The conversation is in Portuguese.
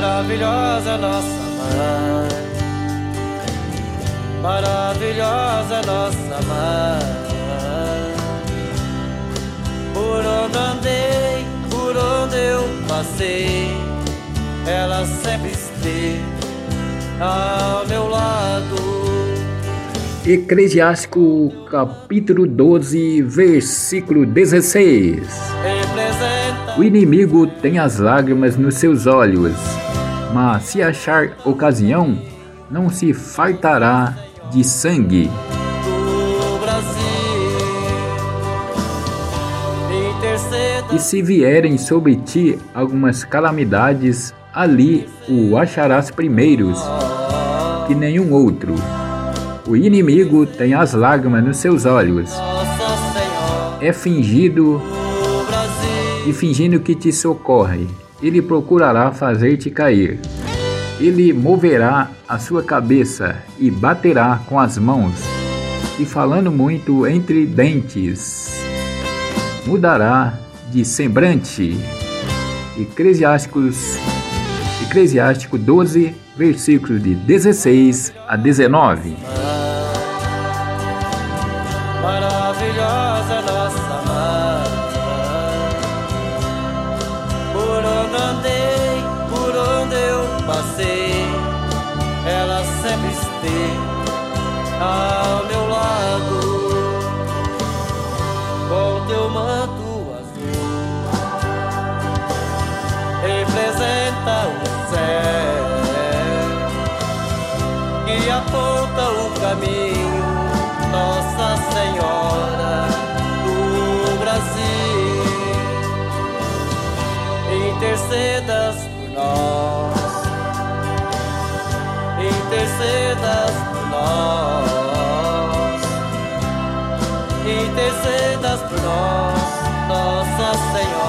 Maravilhosa nossa mãe, maravilhosa nossa mãe. Por onde andei, por onde eu passei, ela sempre esteve ao meu lado. Eclesiástico capítulo 12, versículo 16. O inimigo tem as lágrimas nos seus olhos, mas se achar ocasião, não se fartará de sangue. E se vierem sobre ti algumas calamidades, ali o acharás primeiros, que nenhum outro. O inimigo tem as lágrimas nos seus olhos. É fingido e fingindo que te socorre, ele procurará fazer-te cair. Ele moverá a sua cabeça e baterá com as mãos, e falando muito entre dentes, mudará de semblante. Eclesiásticos, Eclesiástico 12, versículos de 16 a 19 maravilhosa teu manto azul, representa o céu que aponta o caminho nossa Senhora do Brasil, intercedas por nós, intercedas intercedas por nós, Nossa Senhora.